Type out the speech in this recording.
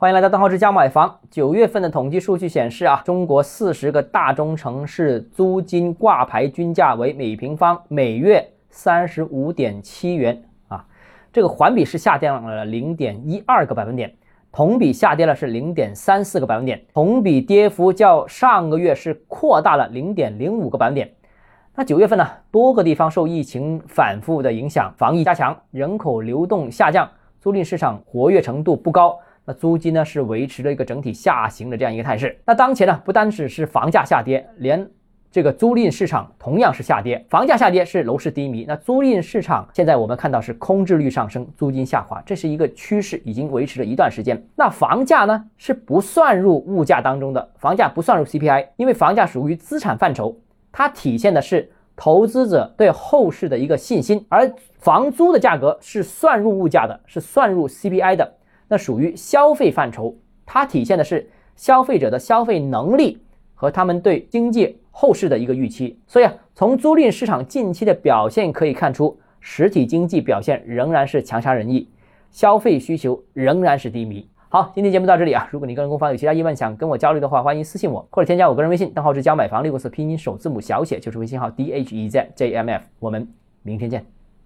欢迎来到邓浩之家买房。九月份的统计数据显示啊，中国四十个大中城市租金挂牌均价为每平方每月三十五点七元啊，这个环比是下降了零点一二个百分点，同比下跌了是零点三四个百分点，同比跌幅较上个月是扩大了零点零五个百分点。那九月份呢，多个地方受疫情反复的影响，防疫加强，人口流动下降。租赁市场活跃程度不高，那租金呢是维持了一个整体下行的这样一个态势。那当前呢，不单只是房价下跌，连这个租赁市场同样是下跌。房价下跌是楼市低迷，那租赁市场现在我们看到是空置率上升，租金下滑，这是一个趋势，已经维持了一段时间。那房价呢是不算入物价当中的，房价不算入 CPI，因为房价属于资产范畴，它体现的是。投资者对后市的一个信心，而房租的价格是算入物价的，是算入 CPI 的，那属于消费范畴，它体现的是消费者的消费能力和他们对经济后市的一个预期。所以啊，从租赁市场近期的表现可以看出，实体经济表现仍然是强差人意，消费需求仍然是低迷。好，今天节目到这里啊。如果你个人购房有其他疑问，想跟我交流的话，欢迎私信我或者添加我个人微信，账号是教买房六个字拼音首字母小写，就是微信号 d h e z j m f。我们明天见。